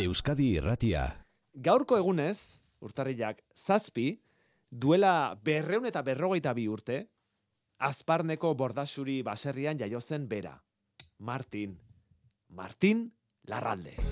Euskadi Irratia. Gaurko egunez, urtarrilak zazpi, duela berreun eta berrogeita bi urte, azparneko bordasuri baserrian jaiozen bera. Martin. Martin Larralde.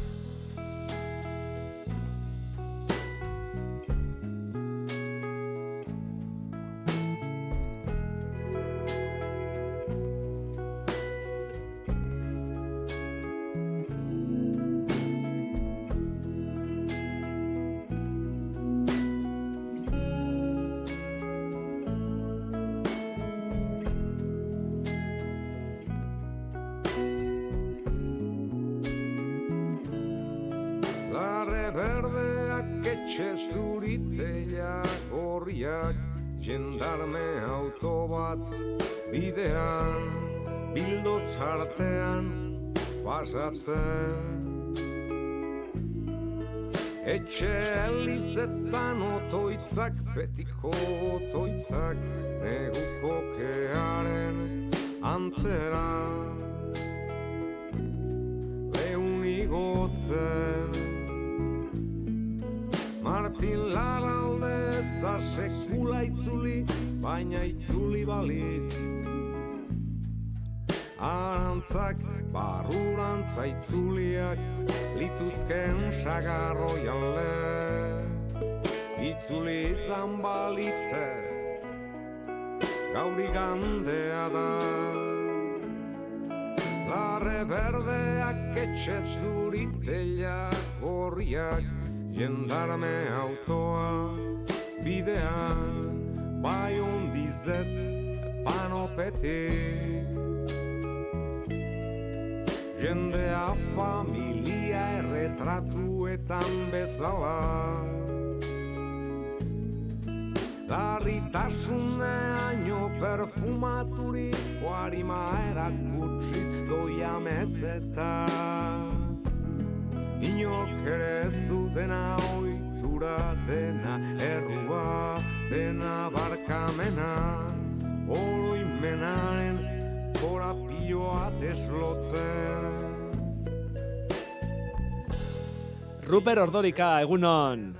Berdeak etxe zuriteak horriak Jendarme auto bat bidean Bildo txartean pasatzen. Etxe elizetan otoitzak betiko otoitzak Neguko kearen antzera. Leunigotzen Martin Larralde ez da sekula itzuli, baina itzuli balitz. Arantzak barurantza itzuliak, lituzken sagarro jale. Itzuli izan balitze, gauri gandea da. Larre berdeak etxe zuriteak gorriak, jendarme autoa bidean bai ondizet panopetik. Jendea familia erretratuetan bezala Larritasuneaino perfumaturiko harima erakutsiz doia mezeta Inork ere ez du dena oitura dena errua dena barkamena oroimenaren korapioa deslotzen Ruper Ordorika, egunon.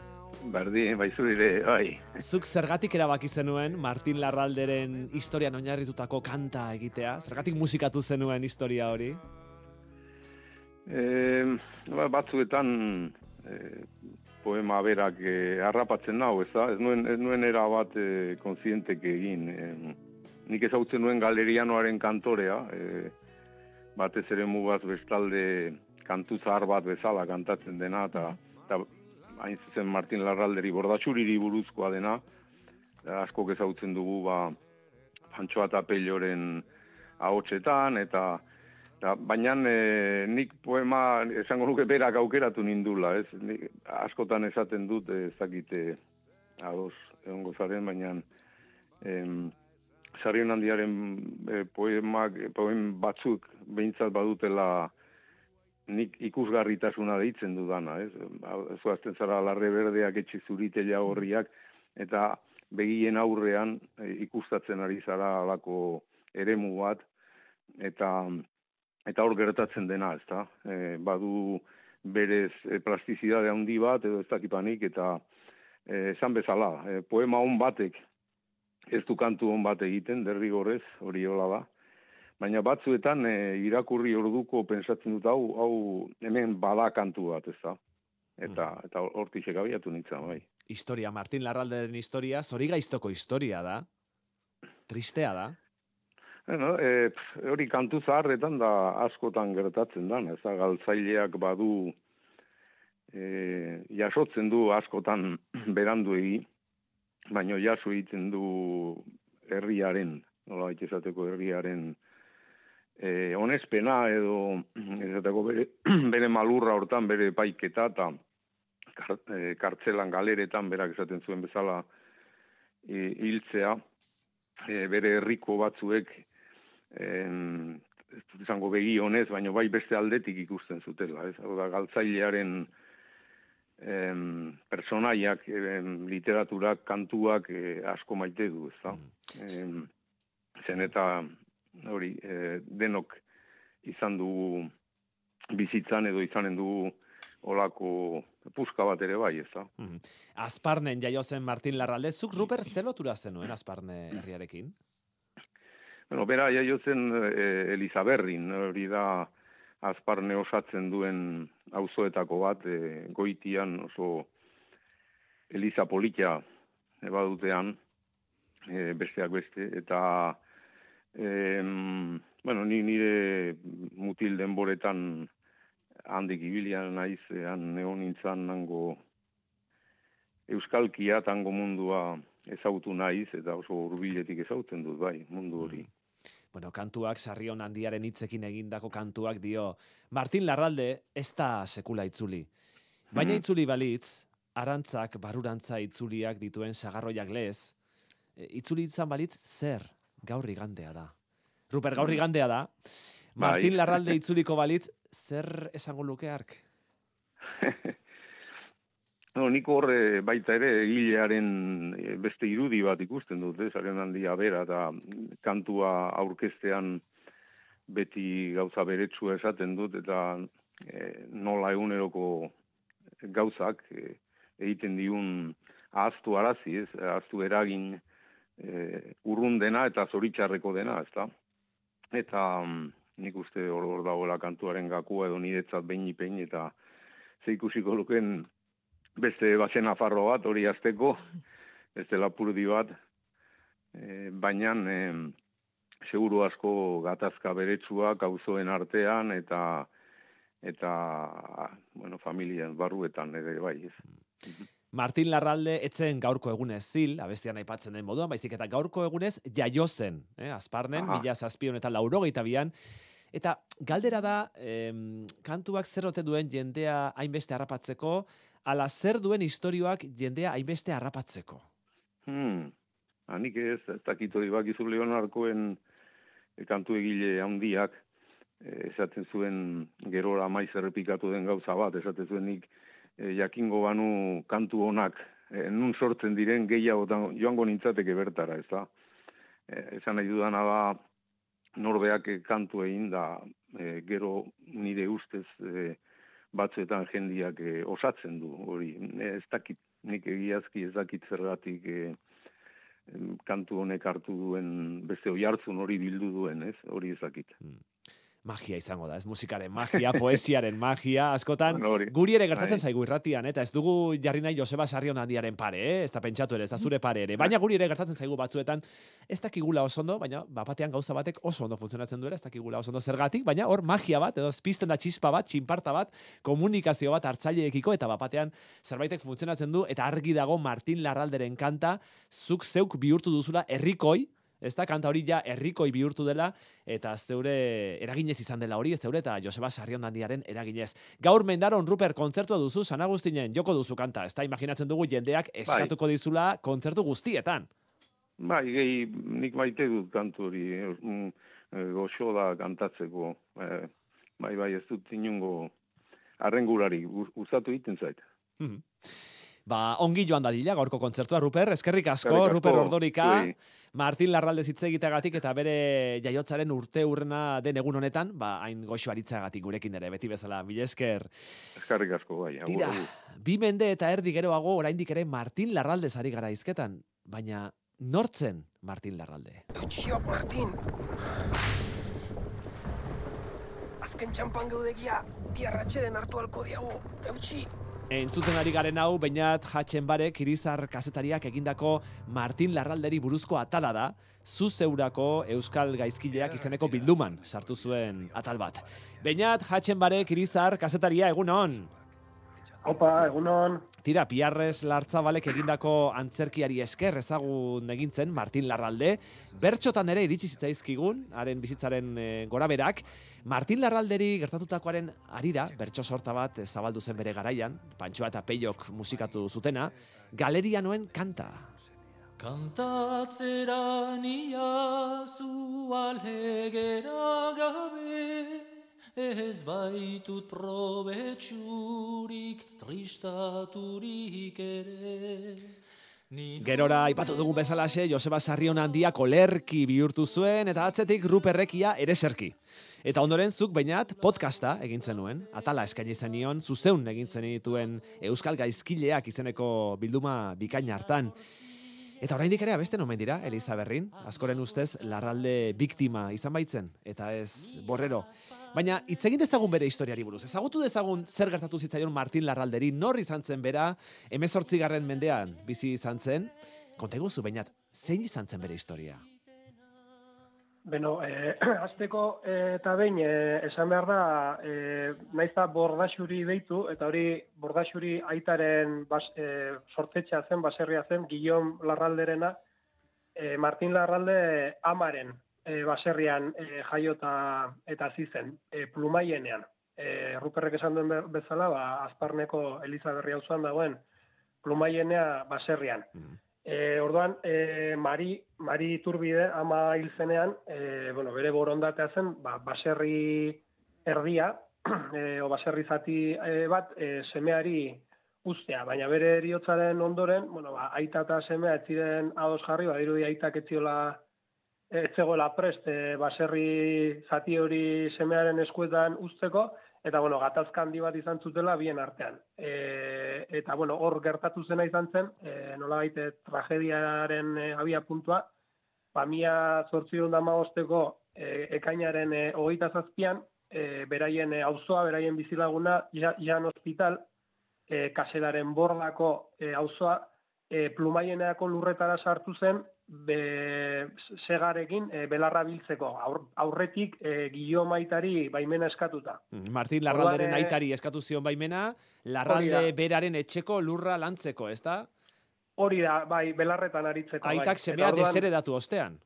Berdin, baizurire, bai. Zuk zergatik erabaki zenuen Martin Larralderen historian oinarritutako kanta egitea? Zergatik musikatu zenuen historia hori? E, batzuetan e, poema berak e, harrapatzen nau, ez da? Ez nuen, ez nuen era bat e, konzientek egin. E, nik ezautzen nuen galerianoaren kantorea, e, batez ere mugaz bestalde kantu zahar bat bezala kantatzen dena, eta hain zuzen Martin Larralderi bordatxuriri buruzkoa dena, asko ezautzen dugu ba, Pantsoa eta Pelloren ahotsetan, eta Da, baina e, nik poema esango nuke berak aukeratu nindula, ez? Nik, askotan esaten dut ez dakite ados egongo zaren, baina em, Sarion handiaren e, poemak, poem batzuk behintzat badutela nik ikusgarritasuna deitzen dudana, ez? Zoazten zara larre berdeak etxe zuritela horriak, eta begien aurrean e, ikustatzen ari zara alako eremu bat, eta eta hor gertatzen dena, ezta? E, badu berez e, plastizidade handi bat edo ez dakipanik eta e, esan bezala, e, poema on batek ez du kantu on bat egiten, derrigorrez, hori hola da. Baina batzuetan e, irakurri orduko pensatzen dut hau, hau hemen bada kantu bat, ezta? Eta Mm. eta hortik abiatu nintzen, bai. Historia, Martin Larralderen historia, zori gaiztoko historia da. Tristea da. Bueno, e, hori kantu zaharretan da askotan gertatzen da, ez da, galtzaileak badu e, jasotzen du askotan berandu egi, baino jaso egiten du herriaren, nola esateko herriaren e, onespena edo esateko bere, bere malurra hortan bere paiketa eta e, kartzelan galeretan berak esaten zuen bezala e, hiltzea e, bere herriko batzuek en, ez dut izango begi honez, baina bai beste aldetik ikusten zutela, ez? Hau da, galtzailearen em, personaiak, em, literaturak, kantuak eh, asko maite du, ez da? Em, zen eta hori, eh, denok izan dugu bizitzan edo izanen dugu olako puska bat ere bai, ez da. Mhm. Azparnen jaio zen Martin Larralde, zuk Ruper zelotura zenuen Azparne herriarekin? Bueno, bera jaio zen e, Elizaberrin, hori da azparne osatzen duen auzoetako bat, e, goitian oso Eliza Politia ebadutean, e, besteak beste, eta e, bueno, ni nire mutil denboretan handik ibilian naiz, han neon nintzen nango euskalkia tango mundua ezautu naiz, eta oso urbiletik ezautzen dut, bai, mundu hori. Mm. Bueno, kantuak, sarrion handiaren hitzekin egindako kantuak dio, Martin Larralde ez da sekula itzuli. Baina Mhm. itzuli balitz, arantzak, barurantza itzuliak dituen sagarroiak lez, e, itzuli izan balitz, zer gaur igandea da. Ruper, gaur igandea da. Bai. Martin Larralde itzuliko balitz, zer esango luke ark? No, nik horre baita ere egilearen eh, beste irudi bat ikusten dut, ez, haren handia bera, eta kantua aurkestean beti gauza beretsua esaten dut, eta eh, nola eguneroko gauzak eh, egiten diun ahaztu arazi, ez, ahaztu eragin eh, urrun dena eta zoritxarreko dena, ez da? Eta mm, nik uste hor, hor dagoela kantuaren gakua edo niretzat behin ipein, eta ze ikusiko luken beste bazen afarro bat hori azteko, beste lapurdi bat, e, baina e, seguru asko gatazka beretsuak auzoen artean eta eta bueno, familien barruetan ere bai, ez. Martin Larralde etzen gaurko egunez zil, abestian aipatzen den moduan, baizik eta gaurko egunez jaio zen, eh, azparnen, Aha. mila zazpion eta laurogeita bian, eta galdera da, em, kantuak zer ote duen jendea hainbeste harrapatzeko, ala zer duen istorioak jendea hainbeste harrapatzeko. Hmm. Hanik ez, ez dakit hori bakizu Leonarkoen e, kantu egile handiak, e, esaten zuen gerora maiz errepikatu den gauza bat, esaten zuen nik e, jakingo banu kantu honak, e, nun sortzen diren gehiagotan joango nintzateke bertara, ez da? E, esan nahi dudana da, norbeak kantu egin da, e, gero nire ustez e, batzuetan jendiak e, osatzen du, hori, ez dakit, nik egiazki ez dakit zergatik e, kantu honek hartu duen beste oi hartzun hori bildu duen, ez? Hori ez dakit. Magia izango da, ez musikaren magia, poesiaren magia, askotan, guri ere gertatzen Bai. zaigu irratian, eta ez dugu jarri nahi Joseba Sarrion handiaren pare, eh? ez da pentsatu ere, ez da zure pare ere, baina guri ere gertatzen zaigu batzuetan, ez dakigula oso ondo, baina bapatean gauza batek oso ondo funtzionatzen duela, ez dakigula oso ondo zergatik, baina hor magia bat, edo pizten da txispa bat, txinparta bat, komunikazio bat hartzaileekiko, eta bapatean zerbaitek funtzionatzen du, eta argi dago Martin Larralderen kanta, zuk zeuk bihurtu duzula herrikoi, ez da, kanta hori ja herrikoi bihurtu dela, eta zeure eraginez izan dela hori, zeure eta Joseba Sarriondandiaren eraginez. Gaur mendaron Ruper kontzertua duzu, San Agustinen joko duzu kanta, ez da, imaginatzen dugu jendeak eskatuko dizula kontzertu guztietan. Bai, gehi, nik maite dut kantu hori, mm, eh, goxo da kantatzeko. Eh, bai, bai, ez dut inungo arrengurari, gu- gustatu egiten zait. Mhm. Ba, ongi joan dadila gaurko kontzertua, Ruper, eskerrik asko, Eskerrik asko, Ruper Ordorika, zuei. Martin Larralde hitz egiteagatik eta bere jaiotzaren urte urrena den egun honetan, ba, hain goxo aritzagatik gurekin ere, beti bezala, mila esker. Eskarrik asko, bai. Tira, bi mende eta erdi geroago oraindik ere Martin Larralde ari gara izketan, baina nortzen Martin Larralde? Eutxiok, Martin! Azken txampan geudegia, biarratxeren hartu alko diago, eutxi! Entzuten ari garen hau, bainat Hatxen barek irizar kazetariak egindako Martin Larralderi buruzko atala da, zu zeurako Euskal Gaizkileak izeneko bilduman sartu zuen atal bat. Bainat Hatxen barek irizar kazetaria egun on. Opa, egunon. Tira, Piarrez Lartzabalek egindako antzerkiari esker ezagun egintzen Martin Larralde. Bertxotan ere iritsi zitzaizkigun, haren bizitzaren e, goraberak. Martin Larralderi gertatutakoaren arira, bertso sorta bat eh, zabaldu zen bere garaian, Pantxoa eta Peiok musikatu zutena, galerianoen kanta. Kantatzeran iazu alhegera gabe, ez baitut probetxurik tristaturik ere. Gerora aipatu dugun bezalaxe, Joseba Sarrion handia kolerki bihurtu zuen, eta atzetik Ruperrekia ere zerki. Eta ondoren zuk bainat podcasta egin zenuen, atala eskaini zenion, zuzeun egin zenituen Euskal Gaizkileak izeneko bilduma bikaina hartan. Eta oraindik ere abesten omen dira, Eliza Berrin, askoren ustez larralde biktima izan baitzen, eta ez borrero. Baina hitz egin dezagun bere historiari buruz. Ezagutu dezagun zer gertatu zitzaion Martin Larralderi, nor izan zen bera, emezortzigarren mendean bizi izan zen. Konta eguzu, bainat, zein izan zen bere historia? Beno, eh, azteko eh, eta behin eh, esan behar da, eh, naiz da bordaxuri deitu, eta hori bordaxuri aitaren bas, eh, sortetxea zen, baserria zen, Guillaume Larralderena, eh, Martin Larralde amaren eh, baserrian eh, jaiota eta zizen, eh, plumaienean. Eh, Ruperrek esan duen be- bezala, ba, azparneko Eliza Berri hau dagoen, plumaienea baserrian. E, orduan, e, Mari, Mari Iturbide ama hil zenean, e, bueno, bere borondatea zen, ba, baserri erdia, e, o baserri zati e, bat, e, semeari ustea, baina bere eriotzaren ondoren, bueno, ba, aita eta semea ez ziren ados jarri, ba, dirudi aitak etziola ez zegoela prest e, baserri zati hori semearen eskuetan usteko, eta bueno, gatazka handi bat izan zutela bien artean. E, eta bueno, hor gertatu zena izan zen, e, nola baite tragediaren e, abia puntua, ba, mia zortziron da e, ekainaren e, hogeita zazpian, e, beraien e, auzoa, beraien bizilaguna, ja, jan hospital, e, kaselaren bordako e, auzoa, e, plumaieneako lurretara sartu zen, be, segarekin e, belarra biltzeko, Aur, aurretik e, Guillaume baimena eskatuta. Mm, Martin Larralderen Orduan, eh, aitari eskatu zion baimena, Larralde da. beraren etxeko lurra lantzeko, ezta? Hori da, bai, belarretan aritzeko. bai. Aitak Eta semea orduan- deseredatu ostean.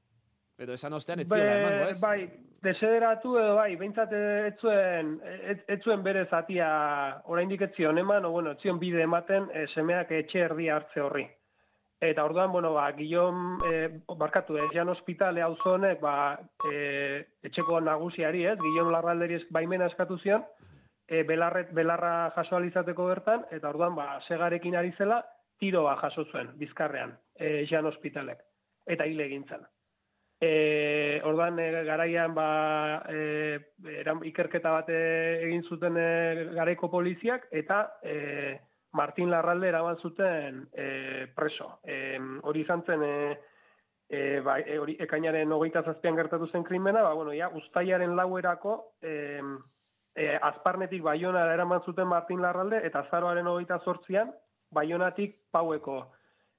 Edo esan ostean ez ziola emango, ez? Bai, desederatu edo bai, behintzat eh, ez zuen, ez, ez zuen bere zatia oraindik ez zion eman, o bueno, ez zion bide ematen eh, semeak etxe erdi hartze horri. Eta orduan, bueno, ba, Guillaume, eh, barkatu, eh, Jan Hospitale hau honek, ba, eh, etxeko nagusiari, ez, Guillaume Larralderi ez- baimena eskatu zion, eh, belarret, belarra jaso alizateko bertan, eta orduan, ba, segarekin ari zela, tiroa jaso zuen, bizkarrean, eh, Jan Hospitalek, eta hile egin zen. E, ordan e, garaian ba, e, eran, ikerketa bat e, egin zuten e, garaiko poliziak eta e, Martin Larralde eraman zuten e, preso. E, hori izan zen e, e, ba, e, hori ekainaren hogeita zazpian gertatu zen krimena, ba, bueno, ja, ustaiaren lauerako e, e, azparnetik baionara eraman zuten Martin Larralde eta azaroaren hogeita zortzian baionatik paueko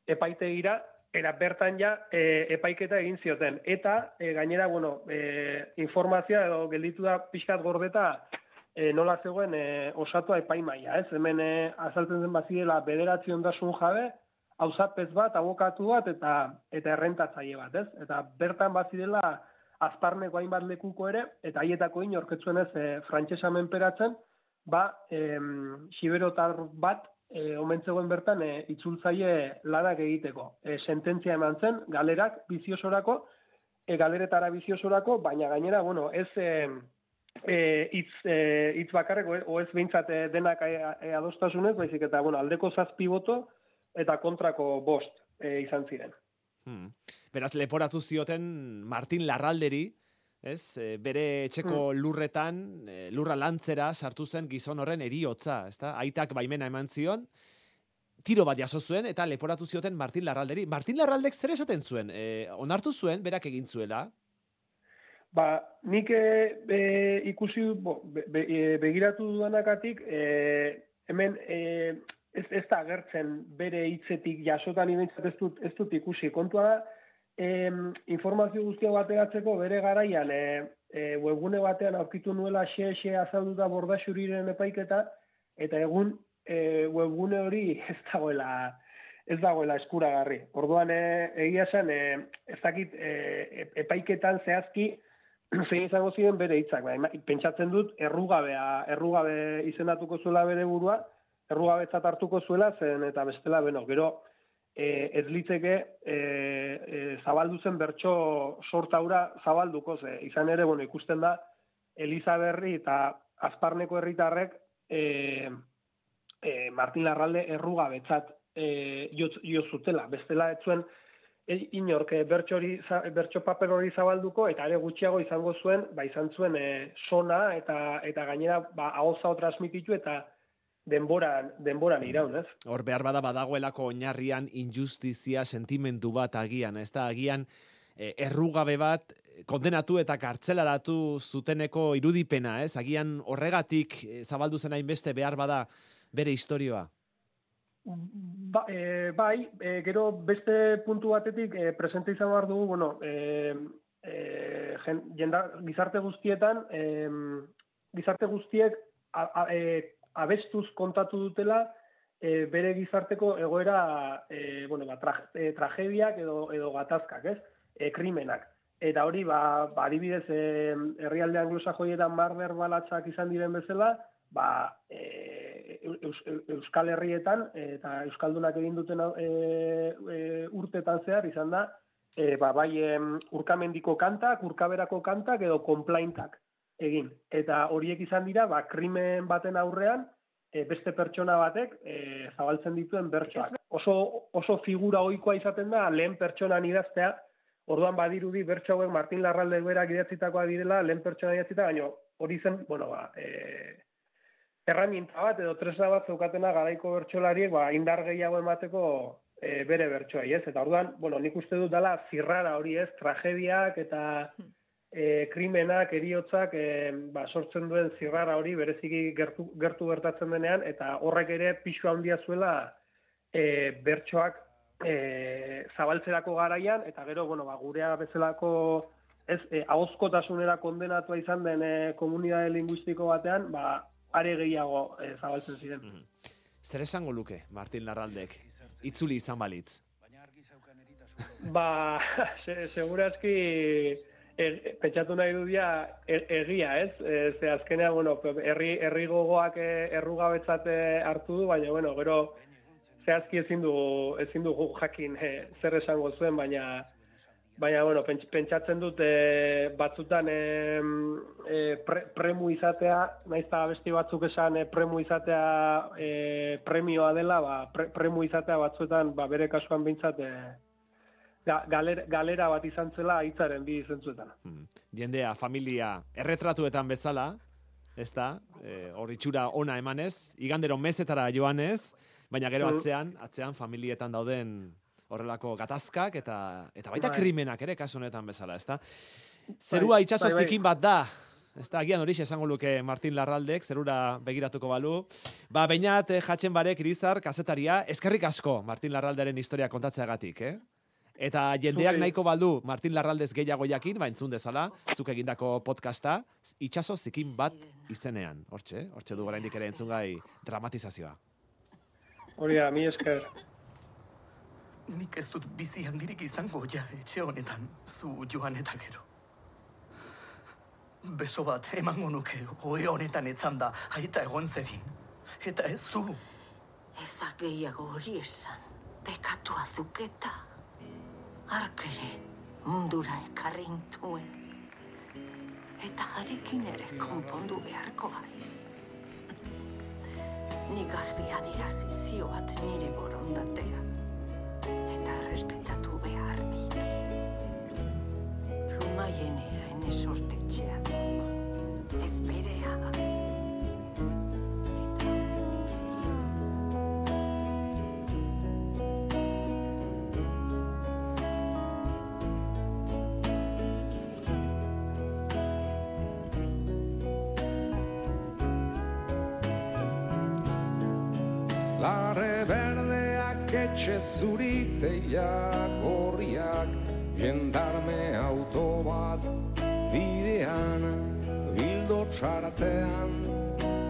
epaitegira era bertan ja e, epaiketa egin zioten. Eta e, gainera, bueno, e, informazioa edo gelditu da pixkat gordeta e, nola zegoen e, osatua epaimaia, ez? Hemen e, azaltzen zen bazirela bederatzi ondasun jabe, hauzapez bat, abokatu bat eta eta errentatzaile bat, ez? Eta bertan bazirela azparneko hainbat lekuko ere, eta haietako inorketzuen ez e, frantsesa menperatzen, ba, em, siberotar bat e, omentzegoen bertan e, itzultzaile lanak egiteko. E, sententzia eman zen, galerak biziosorako, e, galeretara biziosorako, baina gainera, bueno, ez e, e, itz, e, itz bakarrek, o- o ez behintzat denak adostasunez, baizik eta, bueno, aldeko zazpi boto eta kontrako bost e, izan ziren. Hmm. Beraz, leporatu zioten Martin Larralderi, ez? Bere etxeko lurretan, e, lurra lantzera sartu zen gizon horren eriotza, ezta? Aitak baimena eman zion, tiro bat jaso zuen eta leporatu zioten Martin Larralderi. Martin Larraldek zer esaten zuen? E, onartu zuen, berak egin zuela? Ba, nik e, e, ikusi, bo, be, be, e, begiratu dudanakatik, e, hemen e, ez, ez da agertzen bere hitzetik jasotan ibentzat ez dut, ez dut ikusi. Kontua da, e, informazio guztia bateratzeko bere garaian e, e, webgune batean aurkitu nuela xe-xe azalduta bordaxuriren epaiketa, eta egun e, webgune hori ez dagoela ez dagoela eskuragarri. Orduan, e, egia esan, e, ez dakit e, epaiketan zehazki zein izango ziren bere hitzak. Bai, pentsatzen dut errugabea, errugabe izendatuko zuela bere burua, errugabetzat hartuko zuela zen eta bestela beno, gero e, ez litzeke e, e, zabaldu zen bertso sortaura zabalduko ze. Izan ere, bueno, ikusten da Eliza Berri eta Azparneko herritarrek e, e, Martin Larralde errugabetzat e, jo, jo zutela. Bestela ez zuen inork e, bertso, hori, za- bertso paper hori zabalduko, eta are gutxiago izango zuen, ba, izan zuen e, sona, eta, eta gainera, ba, ahozao transmititu, eta denboran, denboran iraun, ez? Hor behar bada badagoelako oinarrian injustizia sentimentu bat agian, ez da agian eh, errugabe bat eh, kondenatu eta kartzelaratu zuteneko irudipena, ez? Agian horregatik eh, zabaldu zen hainbeste behar bada bere historioa. Ba, e, bai, e, gero beste puntu batetik e, presente izan behar dugu, bueno, e, e, jen, jenda, gizarte guztietan, e, gizarte guztiek a, a, e, abestuz kontatu dutela e, bere gizarteko egoera, e, bueno, ba, tra, e, tragediak edo, edo gatazkak, ez? E, krimenak. Eta hori, ba, ba adibidez, e, herrialde anglosajoietan marder balatzak izan diren bezala, ba, e, eus, Euskal Herrietan eta Euskaldunak egin duten e, e, urtetan zehar izan da, e, ba, bai em, urkamendiko kantak, urkaberako kantak edo konplaintak egin. Eta horiek izan dira, ba, krimen baten aurrean, e, beste pertsona batek e, zabaltzen dituen bertsoak. Oso, oso figura ohikoa izaten da, lehen pertsonan idaztea, orduan badirudi bertso hauek Martin Larralde berak idatzitakoa direla, lehen pertsona idatzita, baina hori zen, bueno, ba, e, erraminta bat edo tresna bat zeukatena garaiko bertsolariek ba, indar gehiago emateko e, bere bertsoai, ez? Eta orduan, bueno, nik uste dut dela zirrara hori, ez? Tragediak eta e, krimenak, eriotzak e, ba, sortzen duen zirrara hori bereziki gertu, gertu gertatzen denean eta horrek ere pixu handia zuela e, bertsoak e, zabaltzerako garaian eta gero, bueno, ba, gurea bezalako ez, e, ahozkotasunera kondenatua izan den e, komunitate linguistiko batean, ba, are gehiago e, zabaltzen ziren. Zer esango luke, Martin Larraldek? Itzuli izan balitz. Ba, se, segurazki e, pentsatu nahi dudia e, egia, ez? E, ze azkenean, bueno, herri, herri gogoak e, errugabetzat hartu du, baina, bueno, gero zehazki ezin du ezin dugu jakin e, zer esango zuen, baina baina bueno, pents, pentsatzen dut e, batzutan e, pre, premu izatea, naiz eta besti batzuk esan e, premu izatea e, premioa dela, ba, pre, premu izatea batzuetan ba, bere kasuan bintzat e, ga, galera, galera bat izan zela hitzaren bi zentzuetan. Hmm. Jendea, familia, erretratuetan bezala, ez da, e, hor itxura ona emanez, igandero mezetara joanez, baina gero Mm. atzean, atzean familietan dauden horrelako gatazkak eta eta baita Bai. krimenak ere kasu honetan bezala, ezta? Zerua itsaso bai, bai. bat da. Ez da, agian hori esango luke Martin Larraldek, zerura begiratuko balu. Ba, bainat, eh, jatzen barek, irizar, kazetaria, eskerrik asko Martin Larralderen historia kontatzeagatik, eh? Eta jendeak Zuri. nahiko baldu Martin Larraldez gehiago jakin, ba entzun dezala, zuk egindako podcasta, itxaso zikin bat izenean. Hortxe, hortxe du oraindik ere entzungai dramatizazioa. Hori da, mi esker. Nik ez dut bizi handirik izango ja etxe honetan, zu joan eta gero. Beso bat emango nuke ohe honetan etzan da, aita egon zedin. Eta ez zu, Ezak gehiago hori esan, pekatua zuketa. Arkere mundura ekarri intuen. Eta harekin ere konpondu beharko haiz. Ni garbi adirazi zioat nire borondatea. Eta respetatu behartik. Plumaienea ene sortetxea duk. Ez berea. Etxe zuriteiak gorriak Jendarme auto bat bidean Bildo txartean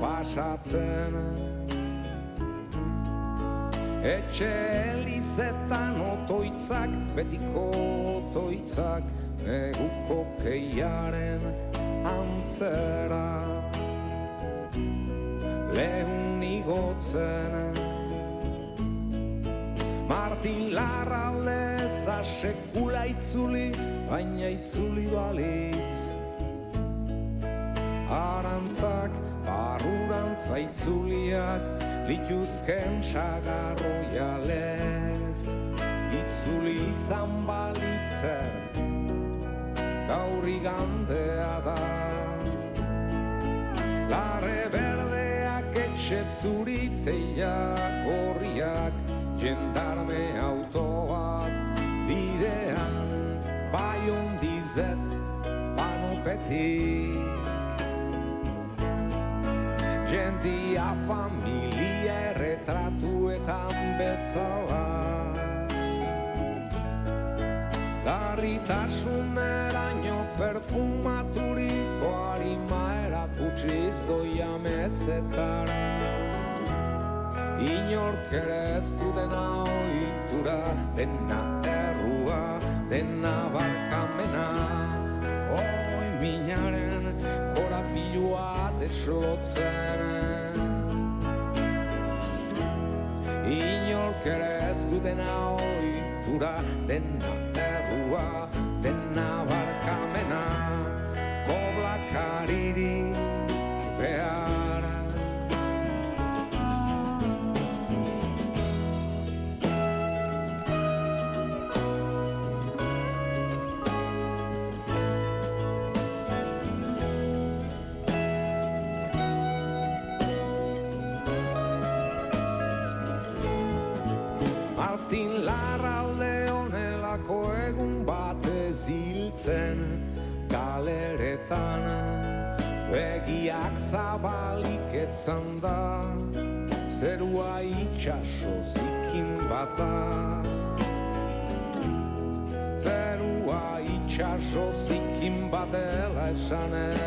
pasatzen. Etxe elizetan otoitzak, betiko otoitzak Neguko keiaren antzera. Lehun igotzen Martin Larralde ez da sekula itzuli, baina itzuli balitz. Arantzak, barrurantza itzuliak, lituzken sagarroialez. Itzuli izan balitzen gaur igandea da. Larre berdeak etxe zuriteiak horriak jendarme autoak bidean bai ondizet panopetik. Jendia familia erretratuetan bezala. Larritasuneraino perfumaturiko harima erakutsiz doia mezetara Inork ere ez du dena oitura, dena errua, dena barkamena. Oi minaren korapilua deslotzen. Inork ere ez du dena oitura, dena Martin Larralde honelako egun batez hiltzen galeretan. Begiak zabalik etzan da Zerua itxaso zikin bata. Zerua itxaso zikin batela esanez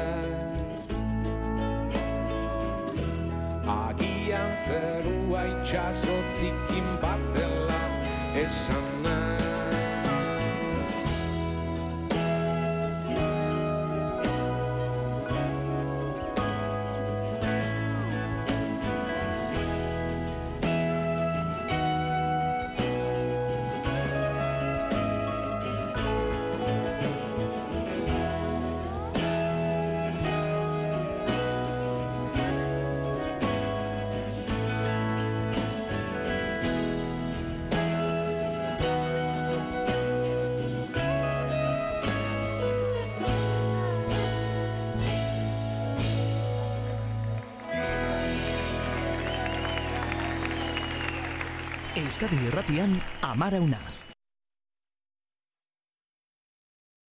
Agian zerua itxaso zikin batela esanez Euskadi Irratian Amara Una.